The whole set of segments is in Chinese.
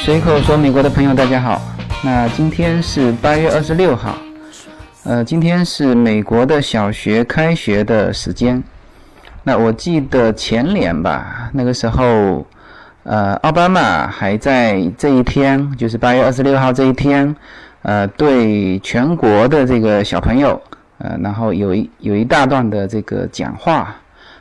随口说美国的朋友大家好。那今天是八月二十六号，呃，今天是美国的小学开学的时间。那我记得前年吧，那个时候，呃，奥巴马还在这一天，就是八月二十六号这一天，呃，对全国的这个小朋友，呃，然后有一有一大段的这个讲话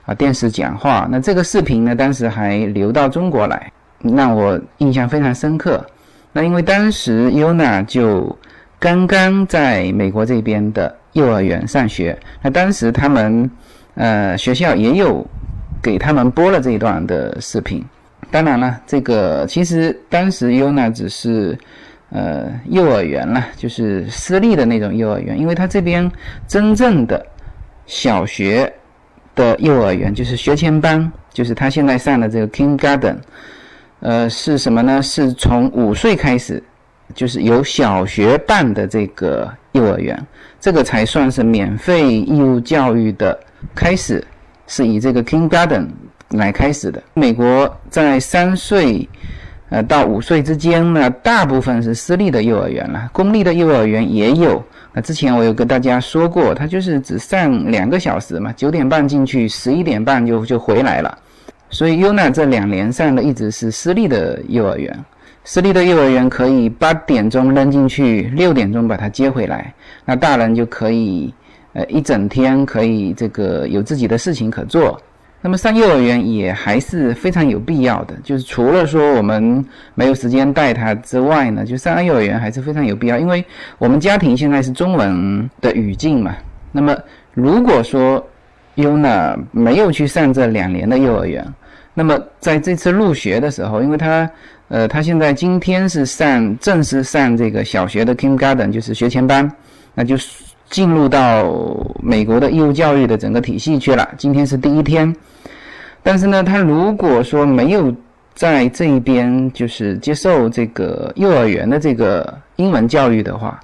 啊，电视讲话。那这个视频呢，当时还流到中国来，让我印象非常深刻。那因为当时 Yuna 就刚刚在美国这边的幼儿园上学，那当时他们。呃，学校也有给他们播了这一段的视频。当然了，这个其实当时 Yuna 只是呃幼儿园了，就是私立的那种幼儿园，因为他这边真正的小学的幼儿园就是学前班，就是他现在上的这个 Kindergarten，呃，是什么呢？是从五岁开始，就是有小学办的这个幼儿园，这个才算是免费义务教育的。开始是以这个 Kindergarten 来开始的。美国在三岁呃到五岁之间呢，大部分是私立的幼儿园了，公立的幼儿园也有。那之前我有跟大家说过，它就是只上两个小时嘛，九点半进去，十一点半就就回来了。所以 Yuna 这两年上的一直是私立的幼儿园，私立的幼儿园可以八点钟扔进去，六点钟把它接回来，那大人就可以。呃，一整天可以这个有自己的事情可做，那么上幼儿园也还是非常有必要的。就是除了说我们没有时间带他之外呢，就上幼儿园还是非常有必要。因为我们家庭现在是中文的语境嘛。那么如果说 Yuna 没有去上这两年的幼儿园，那么在这次入学的时候，因为他呃他现在今天是上正式上这个小学的 Kindergarten，就是学前班，那就。进入到美国的义务教育的整个体系去了。今天是第一天，但是呢，他如果说没有在这一边就是接受这个幼儿园的这个英文教育的话，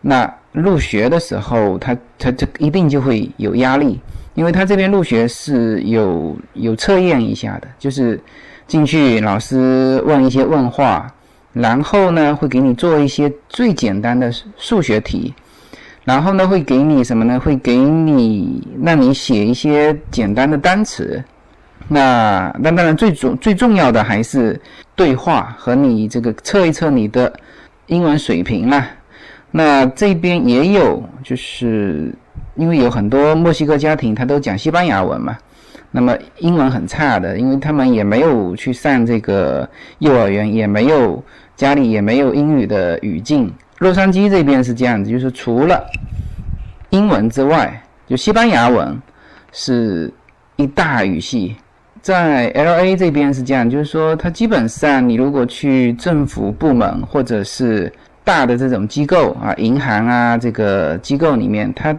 那入学的时候他他这一定就会有压力，因为他这边入学是有有测验一下的，就是进去老师问一些问话，然后呢会给你做一些最简单的数学题。然后呢，会给你什么呢？会给你让你写一些简单的单词。那那当然最重最重要的还是对话和你这个测一测你的英文水平啦。那这边也有，就是因为有很多墨西哥家庭他都讲西班牙文嘛，那么英文很差的，因为他们也没有去上这个幼儿园，也没有家里也没有英语的语境。洛杉矶这边是这样子，就是除了英文之外，就西班牙文是一大语系。在 L A 这边是这样，就是说，它基本上你如果去政府部门或者是大的这种机构啊，银行啊这个机构里面，它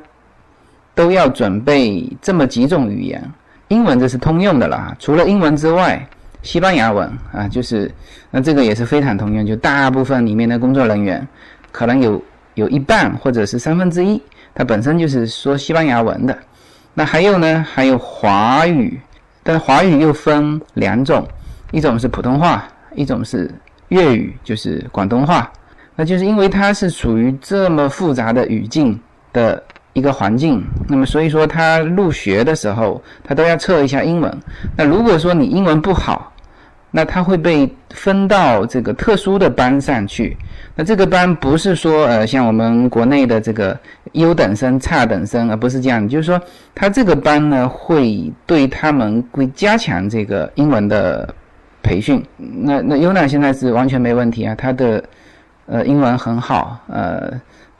都要准备这么几种语言。英文这是通用的了，除了英文之外，西班牙文啊，就是那这个也是非常通用，就大部分里面的工作人员。可能有有一半或者是三分之一，它本身就是说西班牙文的。那还有呢？还有华语，但华语又分两种，一种是普通话，一种是粤语，就是广东话。那就是因为它是属于这么复杂的语境的一个环境，那么所以说他入学的时候，他都要测一下英文。那如果说你英文不好，那他会被分到这个特殊的班上去。那这个班不是说呃像我们国内的这个优等生、差等生，而不是这样。就是说，他这个班呢会对他们会加强这个英文的培训。那那优娜现在是完全没问题啊，他的呃英文很好，呃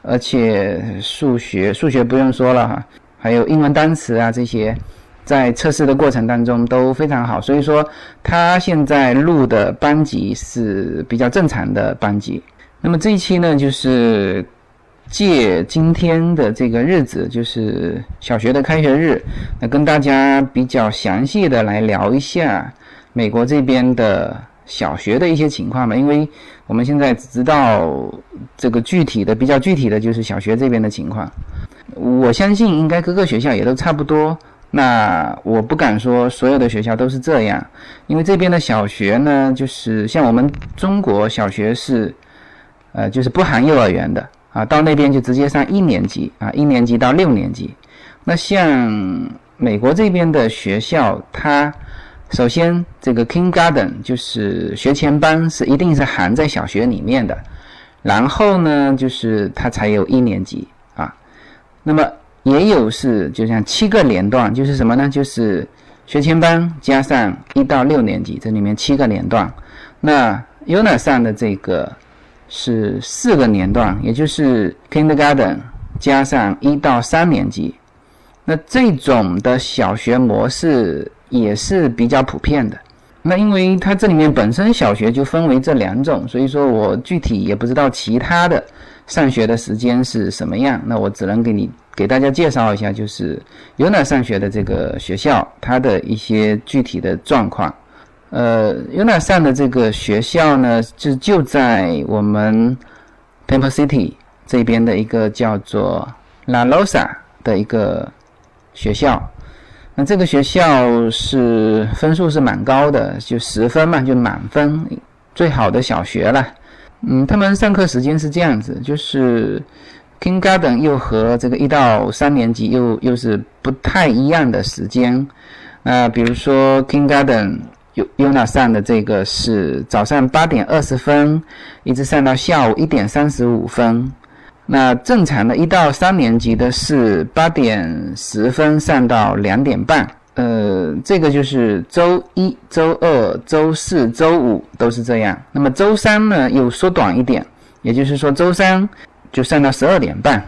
而且数学数学不用说了哈，还有英文单词啊这些。在测试的过程当中都非常好，所以说他现在录的班级是比较正常的班级。那么这一期呢，就是借今天的这个日子，就是小学的开学日，那跟大家比较详细的来聊一下美国这边的小学的一些情况吧。因为我们现在只知道这个具体的、比较具体的就是小学这边的情况。我相信应该各个学校也都差不多。那我不敢说所有的学校都是这样，因为这边的小学呢，就是像我们中国小学是，呃，就是不含幼儿园的啊，到那边就直接上一年级啊，一年级到六年级。那像美国这边的学校，它首先这个 Kindergarten 就是学前班是一定是含在小学里面的，然后呢，就是它才有一年级啊，那么。也有是，就像七个年段，就是什么呢？就是学前班加上一到六年级，这里面七个年段。那 UNA 上的这个是四个年段，也就是 Kindergarten 加上一到三年级。那这种的小学模式也是比较普遍的。那因为它这里面本身小学就分为这两种，所以说我具体也不知道其他的上学的时间是什么样。那我只能给你。给大家介绍一下，就是 UNA 上学的这个学校，它的一些具体的状况。呃，UNA 上的这个学校呢，就就在我们 Temple City 这边的一个叫做 La Rosa 的一个学校。那这个学校是分数是蛮高的，就十分嘛，就满分，最好的小学了。嗯，他们上课时间是这样子，就是。Kindergarten 又和这个一到三年级又又是不太一样的时间，那，比如说 Kindergarten 有 UNA 上的这个是早上八点二十分，一直上到下午一点三十五分。那正常的一到三年级的是八点十分上到两点半。呃，这个就是周一周二周四周五都是这样。那么周三呢又缩短一点，也就是说周三。就上到十二点半，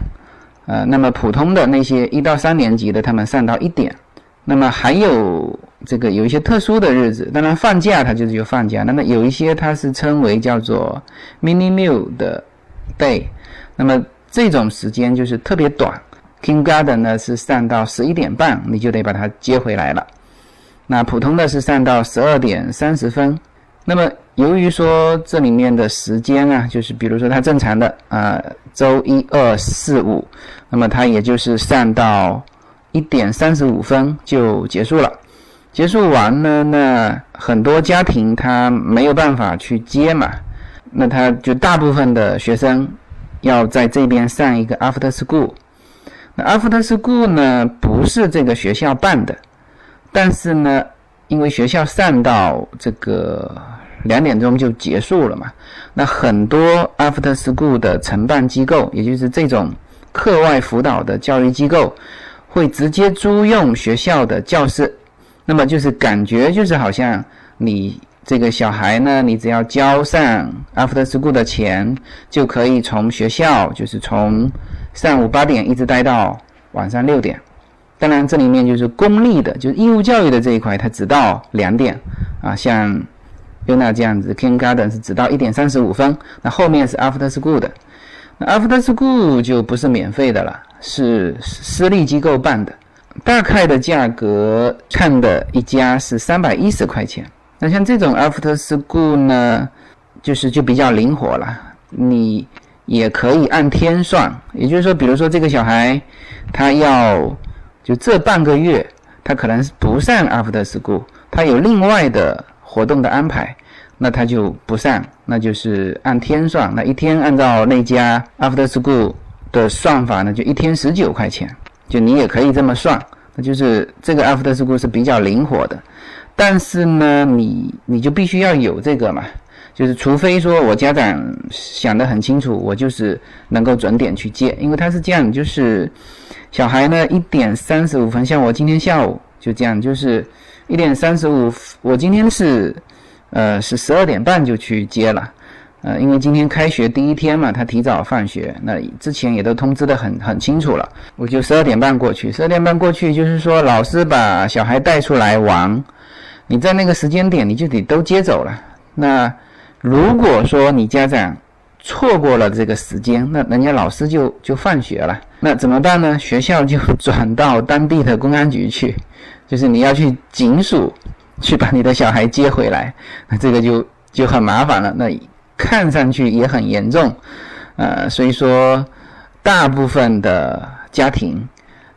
呃，那么普通的那些一到三年级的，他们上到一点。那么还有这个有一些特殊的日子，当然放假它就是有放假。那么有一些它是称为叫做 mini meal 的 day，那么这种时间就是特别短。，King Garden 呢是上到十一点半，你就得把它接回来了。那普通的是上到十二点三十分。那么由于说这里面的时间啊，就是比如说它正常的啊，周一、二、四、五，那么它也就是上到一点三十五分就结束了。结束完呢，那很多家庭他没有办法去接嘛，那他就大部分的学生要在这边上一个 after school。那 after school 呢，不是这个学校办的，但是呢，因为学校上到这个。两点钟就结束了嘛？那很多 after school 的承办机构，也就是这种课外辅导的教育机构，会直接租用学校的教室。那么就是感觉就是好像你这个小孩呢，你只要交上 after school 的钱，就可以从学校就是从上午八点一直待到晚上六点。当然这里面就是公立的，就是义务教育的这一块，它只到两点啊，像。就那这样子，Kindergarten 是只到一点三十五分，那后面是 After School 的，那 After School 就不是免费的了，是私立机构办的，大概的价格看的一家是三百一十块钱。那像这种 After School 呢，就是就比较灵活了，你也可以按天算，也就是说，比如说这个小孩他要就这半个月，他可能是不上 After School，他有另外的。活动的安排，那他就不上，那就是按天算。那一天按照那家 After School 的算法呢，就一天十九块钱，就你也可以这么算。那就是这个 After School 是比较灵活的，但是呢，你你就必须要有这个嘛，就是除非说我家长想得很清楚，我就是能够准点去接，因为他是这样，就是小孩呢一点三十五分，像我今天下午就这样，就是。一点三十五，我今天是，呃，是十二点半就去接了，呃，因为今天开学第一天嘛，他提早放学，那之前也都通知的很很清楚了，我就十二点半过去，十二点半过去就是说老师把小孩带出来玩，你在那个时间点你就得都接走了。那如果说你家长错过了这个时间，那人家老师就就放学了，那怎么办呢？学校就转到当地的公安局去。就是你要去警署去把你的小孩接回来，那这个就就很麻烦了。那看上去也很严重，呃，所以说大部分的家庭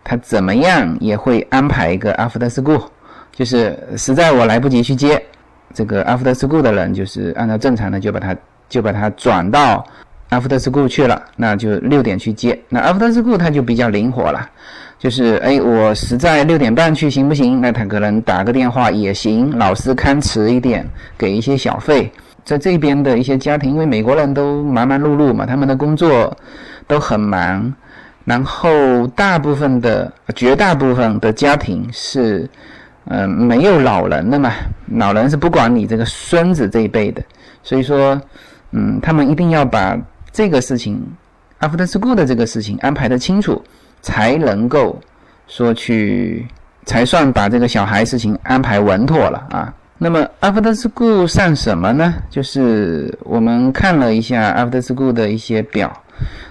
他怎么样也会安排一个 after school，就是实在我来不及去接这个 after school 的人，就是按照正常的就把他就把他转到 after school 去了，那就六点去接。那 after school 他就比较灵活了。就是哎，我实在六点半去行不行？那他可能打个电话也行。老师看迟一点，给一些小费。在这边的一些家庭，因为美国人都忙忙碌碌嘛，他们的工作都很忙。然后大部分的、绝大部分的家庭是，嗯，没有老人的嘛。老人是不管你这个孙子这一辈的，所以说，嗯，他们一定要把这个事情，after school 的这个事情安排的清楚。才能够说去，才算把这个小孩事情安排稳妥了啊。那么 after school 上什么呢？就是我们看了一下 after school 的一些表，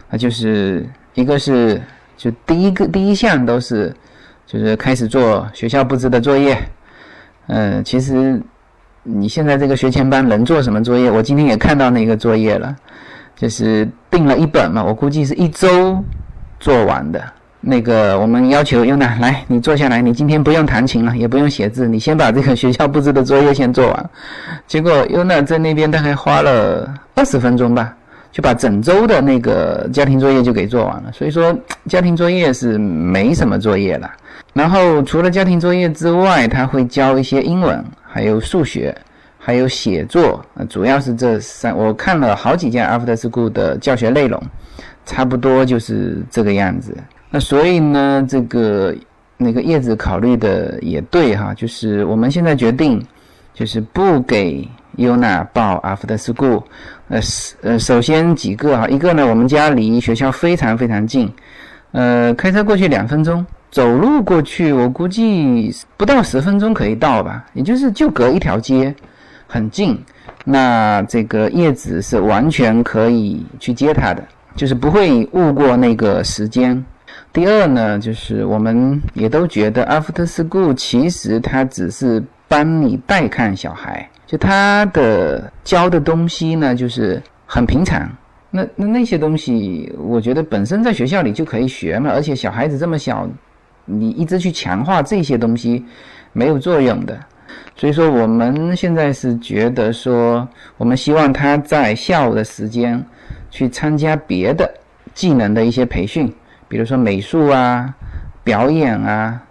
啊，就是一个是就第一个第一项都是就是开始做学校布置的作业。嗯，其实你现在这个学前班能做什么作业？我今天也看到那个作业了，就是订了一本嘛，我估计是一周做完的。那个，我们要求优娜来，你坐下来，你今天不用弹琴了，也不用写字，你先把这个学校布置的作业先做完。结果优娜在那边大概花了二十分钟吧，就把整周的那个家庭作业就给做完了。所以说，家庭作业是没什么作业了。然后除了家庭作业之外，他会教一些英文，还有数学，还有写作，主要是这三。我看了好几件 After School 的教学内容，差不多就是这个样子。那所以呢，这个那个叶子考虑的也对哈，就是我们现在决定，就是不给优娜报 after school。呃，呃，首先几个哈，一个呢，我们家离学校非常非常近，呃，开车过去两分钟，走路过去我估计不到十分钟可以到吧，也就是就隔一条街，很近。那这个叶子是完全可以去接他的，就是不会误过那个时间。第二呢，就是我们也都觉得 after school 其实它只是帮你代看小孩，就他的教的东西呢，就是很平常。那那那些东西，我觉得本身在学校里就可以学嘛，而且小孩子这么小，你一直去强化这些东西没有作用的。所以说，我们现在是觉得说，我们希望他在下午的时间去参加别的技能的一些培训。比如说美术啊、表演啊、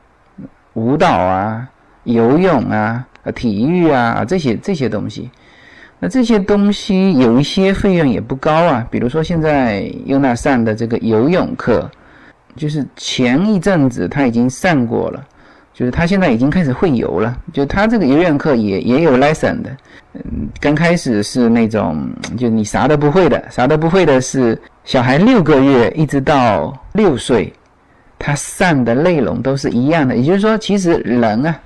舞蹈啊、游泳啊、体育啊这些这些东西，那这些东西有一些费用也不高啊。比如说现在优娜上的这个游泳课，就是前一阵子他已经上过了，就是他现在已经开始会游了。就他这个游泳课也也有 lesson 的，嗯，刚开始是那种就你啥都不会的，啥都不会的是。小孩六个月一直到六岁，他上的内容都是一样的。也就是说，其实人啊，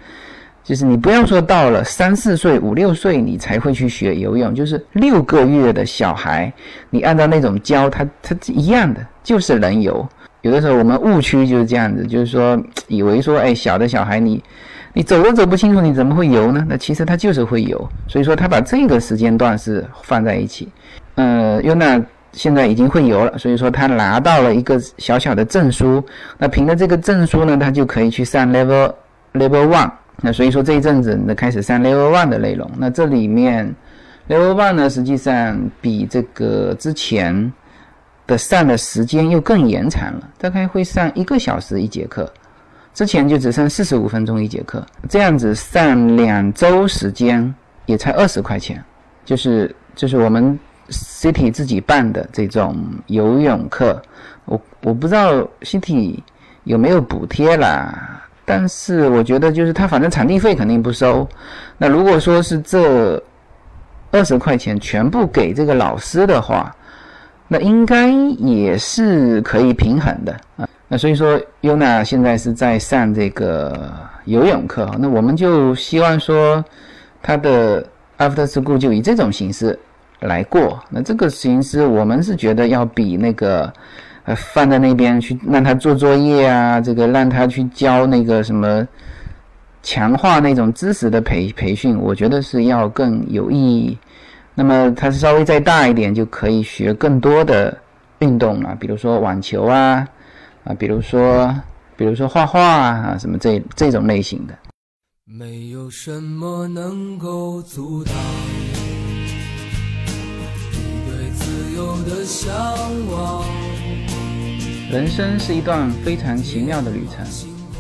就是你不要说到了三四岁、五六岁你才会去学游泳，就是六个月的小孩，你按照那种教他，他一样的，就是能游。有的时候我们误区就是这样子，就是说以为说，哎，小的小孩你你走都走不清楚，你怎么会游呢？那其实他就是会游。所以说他把这个时间段是放在一起。呃，优娜。现在已经会游了，所以说他拿到了一个小小的证书。那凭着这个证书呢，他就可以去上 level level one。那所以说这一阵子呢，开始上 level one 的内容。那这里面 level one 呢，实际上比这个之前的上的时间又更延长了，大概会上一个小时一节课，之前就只剩四十五分钟一节课。这样子上两周时间也才二十块钱，就是就是我们。City 自己办的这种游泳课，我我不知道 City 有没有补贴啦，但是我觉得就是他反正场地费肯定不收。那如果说是这二十块钱全部给这个老师的话，那应该也是可以平衡的啊。那所以说，Yuna 现在是在上这个游泳课，那我们就希望说他的 After School 就以这种形式。来过，那这个形式我们是觉得要比那个，呃，放在那边去让他做作业啊，这个让他去教那个什么，强化那种知识的培培训，我觉得是要更有意义。那么他稍微再大一点，就可以学更多的运动了，比如说网球啊，啊，比如说比如说画画啊，什么这这种类型的。没有什么能够阻挡你对自由的向往。人生是一段非常奇妙的旅程，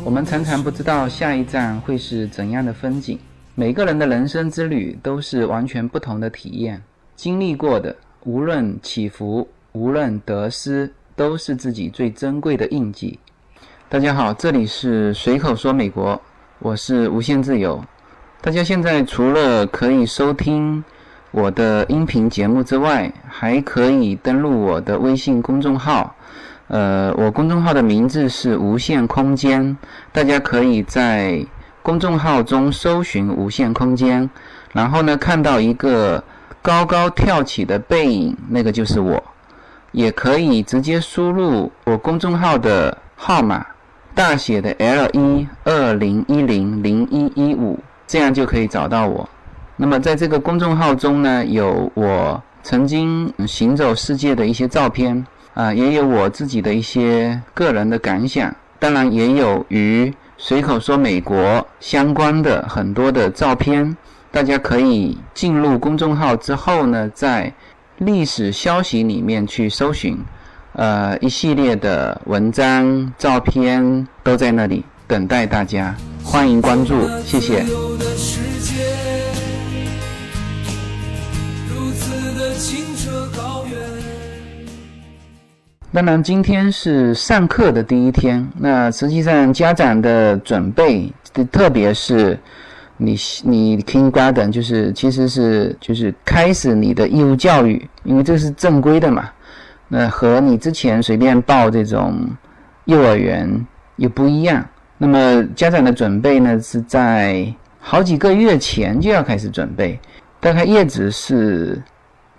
我们常常不知道下一站会是怎样的风景。每个人的人生之旅都是完全不同的体验，经历过的无论起伏，无论得失，都是自己最珍贵的印记。大家好，这里是随口说美国，我是无限自由。大家现在除了可以收听我的音频节目之外，还可以登录我的微信公众号。呃，我公众号的名字是无限空间，大家可以在公众号中搜寻“无限空间”，然后呢，看到一个高高跳起的背影，那个就是我。也可以直接输入我公众号的号码，大写的 L 一二零一零零一一五，这样就可以找到我。那么在这个公众号中呢，有我曾经行走世界的一些照片。啊，也有我自己的一些个人的感想，当然也有与随口说美国相关的很多的照片。大家可以进入公众号之后呢，在历史消息里面去搜寻，呃，一系列的文章、照片都在那里等待大家，欢迎关注，谢谢。当然，今天是上课的第一天。那实际上，家长的准备，特别是你你 Kindergarten，就是其实是就是开始你的义务教育，因为这是正规的嘛。那和你之前随便报这种幼儿园又不一样。那么家长的准备呢，是在好几个月前就要开始准备。大概叶子是。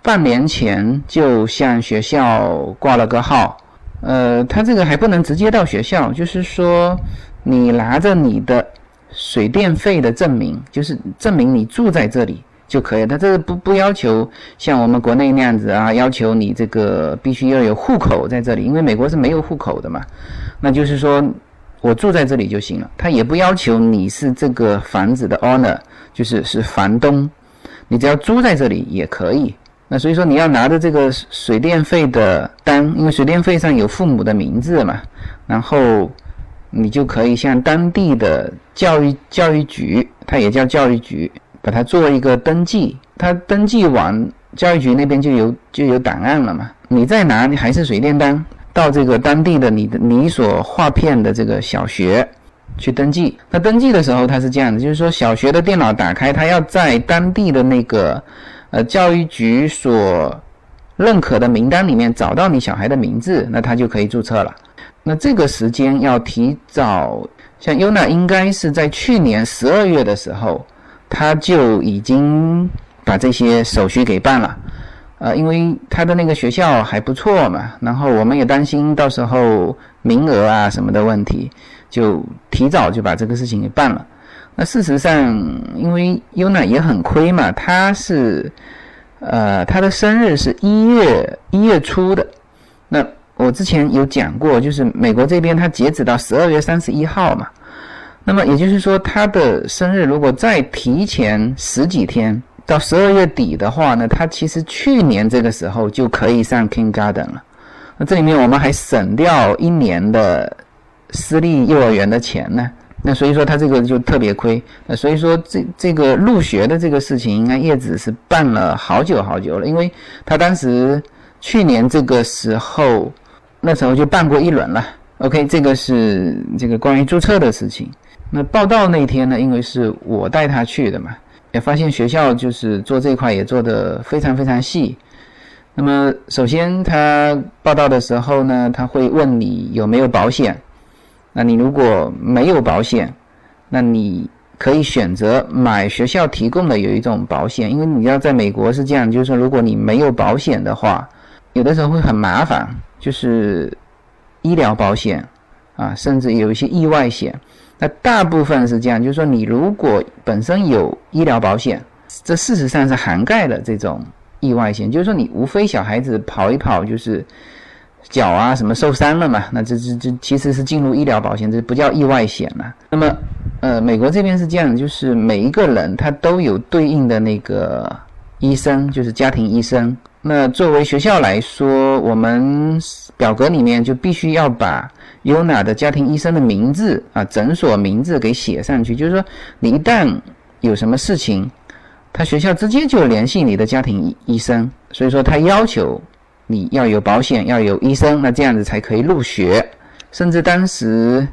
半年前就向学校挂了个号，呃，他这个还不能直接到学校，就是说你拿着你的水电费的证明，就是证明你住在这里就可以。他这个不不要求像我们国内那样子啊，要求你这个必须要有户口在这里，因为美国是没有户口的嘛。那就是说我住在这里就行了，他也不要求你是这个房子的 owner，就是是房东，你只要租在这里也可以。那所以说你要拿着这个水电费的单，因为水电费上有父母的名字嘛，然后你就可以向当地的教育教育局，它也叫教育局，把它做一个登记。它登记完，教育局那边就有就有档案了嘛。你再拿你还是水电单到这个当地的你的你所划片的这个小学去登记。那登记的时候它是这样的，就是说小学的电脑打开，它要在当地的那个。呃，教育局所认可的名单里面找到你小孩的名字，那他就可以注册了。那这个时间要提早，像优娜应该是在去年十二月的时候，他就已经把这些手续给办了。呃，因为他的那个学校还不错嘛，然后我们也担心到时候名额啊什么的问题，就提早就把这个事情给办了。那事实上，因为优娜也很亏嘛，他是，呃，他的生日是一月一月初的。那我之前有讲过，就是美国这边他截止到十二月三十一号嘛。那么也就是说，他的生日如果再提前十几天到十二月底的话呢，他其实去年这个时候就可以上 Kindergarten 了。那这里面我们还省掉一年的私立幼儿园的钱呢。那所以说他这个就特别亏，那所以说这这个入学的这个事情，应该叶子是办了好久好久了，因为他当时去年这个时候，那时候就办过一轮了。OK，这个是这个关于注册的事情。那报道那天呢，因为是我带他去的嘛，也发现学校就是做这块也做得非常非常细。那么首先他报道的时候呢，他会问你有没有保险。那你如果没有保险，那你可以选择买学校提供的有一种保险，因为你要在美国是这样，就是说如果你没有保险的话，有的时候会很麻烦，就是医疗保险啊，甚至有一些意外险。那大部分是这样，就是说你如果本身有医疗保险，这事实上是涵盖了这种意外险，就是说你无非小孩子跑一跑就是。脚啊什么受伤了嘛，那这这这其实是进入医疗保险，这不叫意外险了。那么，呃，美国这边是这样，就是每一个人他都有对应的那个医生，就是家庭医生。那作为学校来说，我们表格里面就必须要把 Yuna 的家庭医生的名字啊，诊所名字给写上去。就是说，你一旦有什么事情，他学校直接就联系你的家庭医医生。所以说，他要求你要有保险，要有医生，那这样子才可以入学。甚至当时，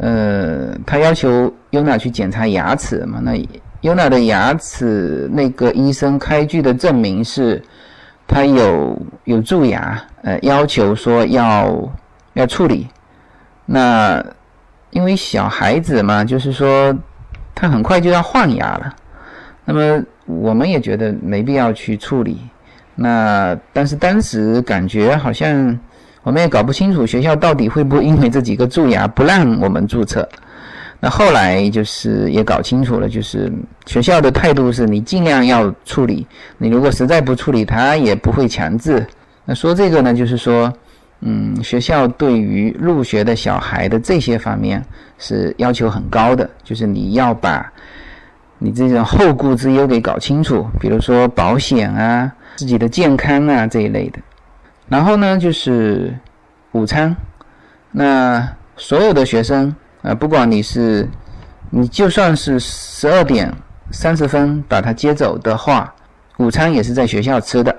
呃，他要求 Yuna 去检查牙齿嘛，那 Yuna 的牙齿那个医生开具的证明是。他有有蛀牙，呃，要求说要要处理。那因为小孩子嘛，就是说他很快就要换牙了。那么我们也觉得没必要去处理。那但是当时感觉好像我们也搞不清楚学校到底会不会因为这几个蛀牙不让我们注册。那后来就是也搞清楚了，就是学校的态度是你尽量要处理，你如果实在不处理，他也不会强制。那说这个呢，就是说，嗯，学校对于入学的小孩的这些方面是要求很高的，就是你要把你这种后顾之忧给搞清楚，比如说保险啊、自己的健康啊这一类的。然后呢，就是午餐，那所有的学生。啊，不管你是，你就算是十二点三十分把他接走的话，午餐也是在学校吃的。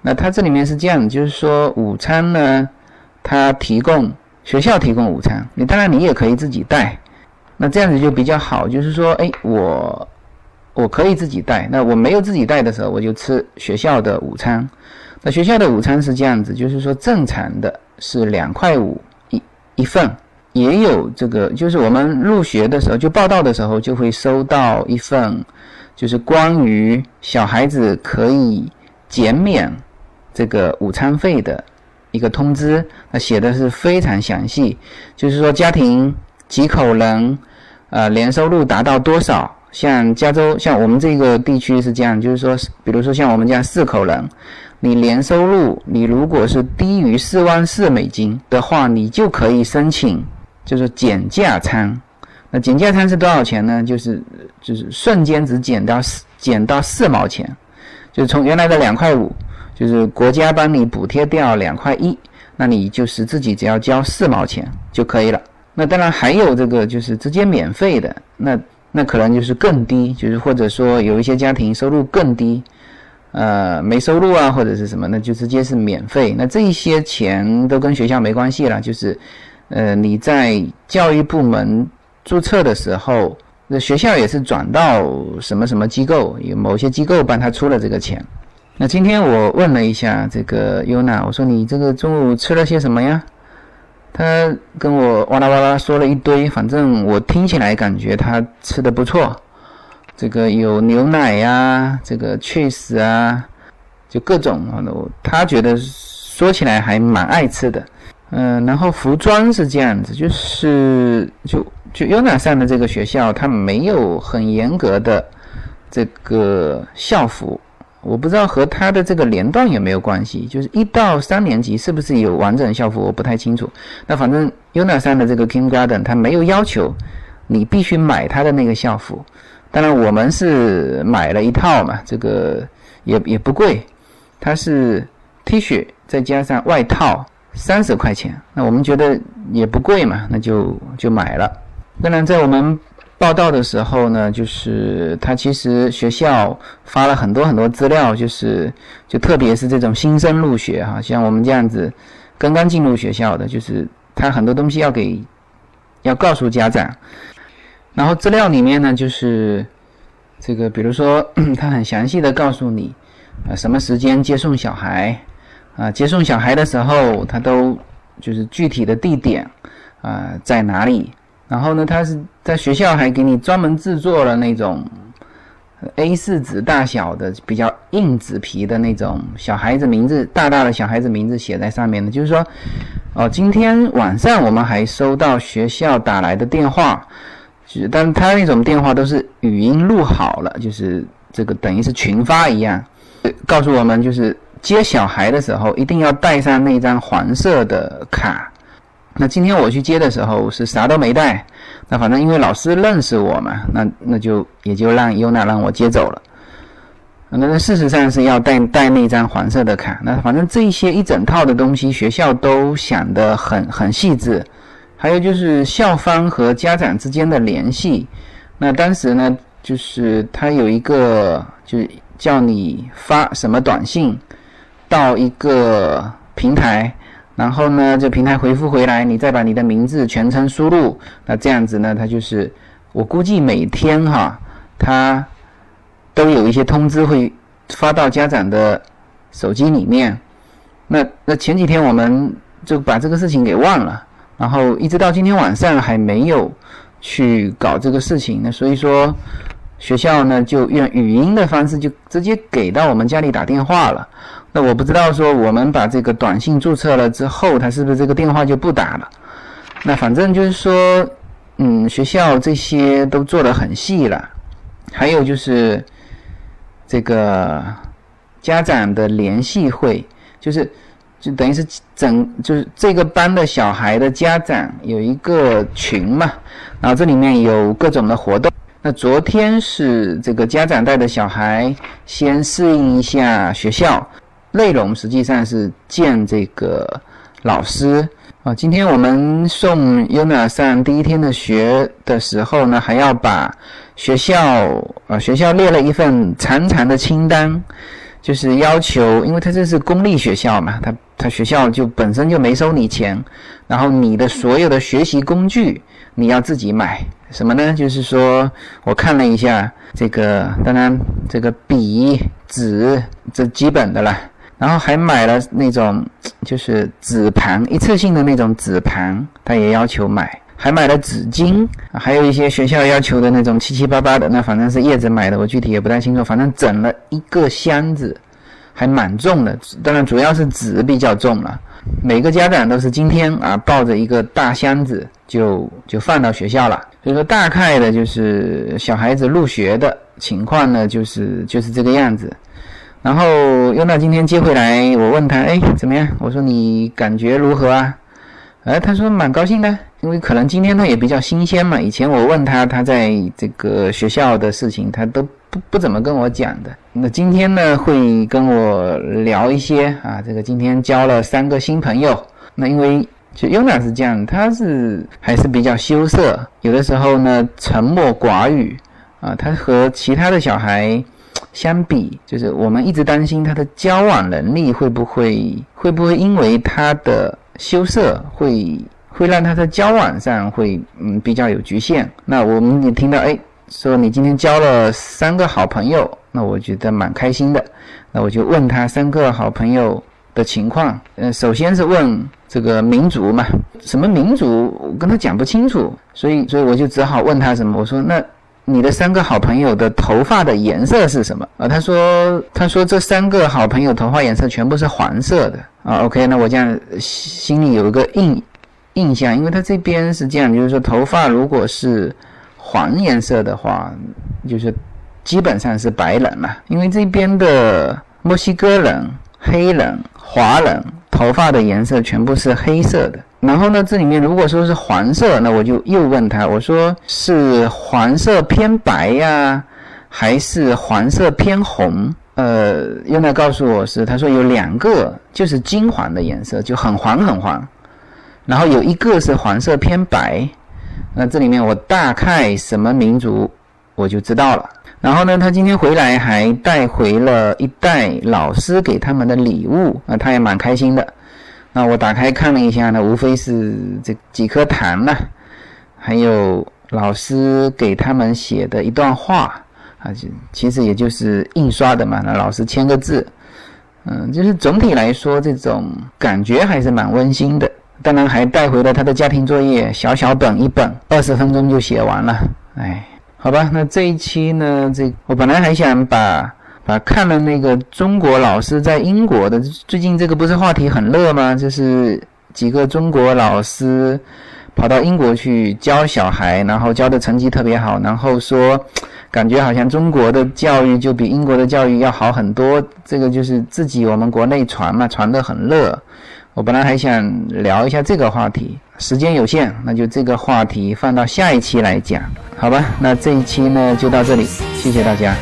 那他这里面是这样，就是说午餐呢，他提供学校提供午餐，你当然你也可以自己带。那这样子就比较好，就是说，哎，我我可以自己带。那我没有自己带的时候，我就吃学校的午餐。那学校的午餐是这样子，就是说正常的是两块五一一份。也有这个，就是我们入学的时候就报到的时候就会收到一份，就是关于小孩子可以减免这个午餐费的一个通知。那写的是非常详细，就是说家庭几口人，呃，年收入达到多少？像加州，像我们这个地区是这样，就是说，比如说像我们家四口人，你年收入你如果是低于四万四美金的话，你就可以申请。就是减价餐，那减价餐是多少钱呢？就是就是瞬间只减到四减到四毛钱，就是从原来的两块五，就是国家帮你补贴掉两块一，那你就是自己只要交四毛钱就可以了。那当然还有这个就是直接免费的，那那可能就是更低，就是或者说有一些家庭收入更低，呃没收入啊或者是什么，那就直接是免费。那这一些钱都跟学校没关系了，就是。呃，你在教育部门注册的时候，那学校也是转到什么什么机构，有某些机构帮他出了这个钱。那今天我问了一下这个优娜，我说你这个中午吃了些什么呀？他跟我哇啦哇啦说了一堆，反正我听起来感觉他吃的不错。这个有牛奶呀，这个 cheese 啊，就各种啊，他觉得说起来还蛮爱吃的。嗯，然后服装是这样子，就是就就 UNA 上的这个学校，它没有很严格的这个校服，我不知道和他的这个年段有没有关系。就是一到三年级是不是有完整校服，我不太清楚。那反正 UNA 上的这个 Kindergarten，它没有要求你必须买他的那个校服。当然我们是买了一套嘛，这个也也不贵，它是 T 恤再加上外套。三十块钱，那我们觉得也不贵嘛，那就就买了。当然，在我们报道的时候呢，就是他其实学校发了很多很多资料，就是就特别是这种新生入学哈，像我们这样子刚刚进入学校的，就是他很多东西要给要告诉家长。然后资料里面呢，就是这个，比如说 他很详细的告诉你啊，什么时间接送小孩。啊，接送小孩的时候，他都就是具体的地点啊在哪里？然后呢，他是在学校还给你专门制作了那种 A4 纸大小的比较硬纸皮的那种小孩子名字，大大的小孩子名字写在上面的。就是说，哦，今天晚上我们还收到学校打来的电话，是，但他那种电话都是语音录好了，就是这个等于是群发一样，告诉我们就是。接小孩的时候一定要带上那张黄色的卡。那今天我去接的时候是啥都没带，那反正因为老师认识我嘛，那那就也就让优娜让我接走了。那那事实上是要带带那张黄色的卡。那反正这一些一整套的东西，学校都想得很很细致。还有就是校方和家长之间的联系。那当时呢，就是他有一个，就是叫你发什么短信到一个平台。然后呢，这平台回复回来，你再把你的名字全称输入，那这样子呢，它就是我估计每天哈，它都有一些通知会发到家长的手机里面。那那前几天我们就把这个事情给忘了，然后一直到今天晚上还没有去搞这个事情。那所以说学校呢就用语音的方式就直接给到我们家里打电话了。那我不知道说我们把这个短信注册了之后，他是不是这个电话就不打了？那反正就是说，嗯，学校这些都做得很细了。还有就是这个家长的联系会，就是就等于是整就是这个班的小孩的家长有一个群嘛，然后这里面有各种的活动。昨天是这个家长带着小孩先适应一下学校。内容实际上是见这个老师啊。今天我们送 Yuna 上第一天的学的时候呢，还要把学校啊学校列了一份长长的清单，就是要求，因为他这是公立学校嘛，他他学校就本身就没收你钱，然后你的所有的学习工具你要自己买，什么呢？就是说我看了一下这个，当然这个笔、纸这基本的了。然后还买了那种就是纸盘，一次性的那种纸盘，他也要求买。还买了纸巾，还有一些学校要求的那种七七八八的，那反正是叶子买的，我具体也不太清楚。反正整了一个箱子，还蛮重的。当然主要是纸比较重了。每个家长都是今天啊抱着一个大箱子就就放到学校了。所以说大概的就是小孩子入学的情况呢，就是就是这个样子。然后优娜今天接回来，我问他，哎，怎么样？我说你感觉如何啊？哎，他说蛮高兴的，因为可能今天他也比较新鲜嘛。以前我问他他在这个学校的事情，他都不不怎么跟我讲的。那今天呢，会跟我聊一些啊，这个今天交了三个新朋友。那因为就优娜是这样，他是还是比较羞涩，有的时候呢沉默寡语啊，他和其他的小孩。相比，就是我们一直担心他的交往能力会不会会不会因为他的羞涩会会让他在交往上会嗯比较有局限。那我们也听到哎说你今天交了三个好朋友，那我觉得蛮开心的。那我就问他三个好朋友的情况。呃，首先是问这个民族嘛，什么民族我跟他讲不清楚，所以所以我就只好问他什么，我说那。你的三个好朋友的头发的颜色是什么啊？他说，他说这三个好朋友头发颜色全部是黄色的啊。OK，那我这样心里有一个印印象，因为他这边是这样，就是说头发如果是黄颜色的话，就是基本上是白人了。因为这边的墨西哥人、黑人、华人头发的颜色全部是黑色的。然后呢，这里面如果说是黄色，那我就又问他，我说是黄色偏白呀，还是黄色偏红？呃，用来告诉我是，他说有两个就是金黄的颜色，就很黄很黄，然后有一个是黄色偏白。那这里面我大概什么民族我就知道了。然后呢，他今天回来还带回了一袋老师给他们的礼物，啊，他也蛮开心的。那我打开看了一下呢，无非是这几颗糖呢，还有老师给他们写的一段话啊，就其实也就是印刷的嘛，那老师签个字，嗯，就是总体来说这种感觉还是蛮温馨的。当然还带回了他的家庭作业，小小本一本，二十分钟就写完了。哎，好吧，那这一期呢，这我本来还想把。把，看了那个中国老师在英国的，最近这个不是话题很热吗？就是几个中国老师跑到英国去教小孩，然后教的成绩特别好，然后说感觉好像中国的教育就比英国的教育要好很多。这个就是自己我们国内传嘛，传得很热。我本来还想聊一下这个话题，时间有限，那就这个话题放到下一期来讲，好吧？那这一期呢就到这里，谢谢大家。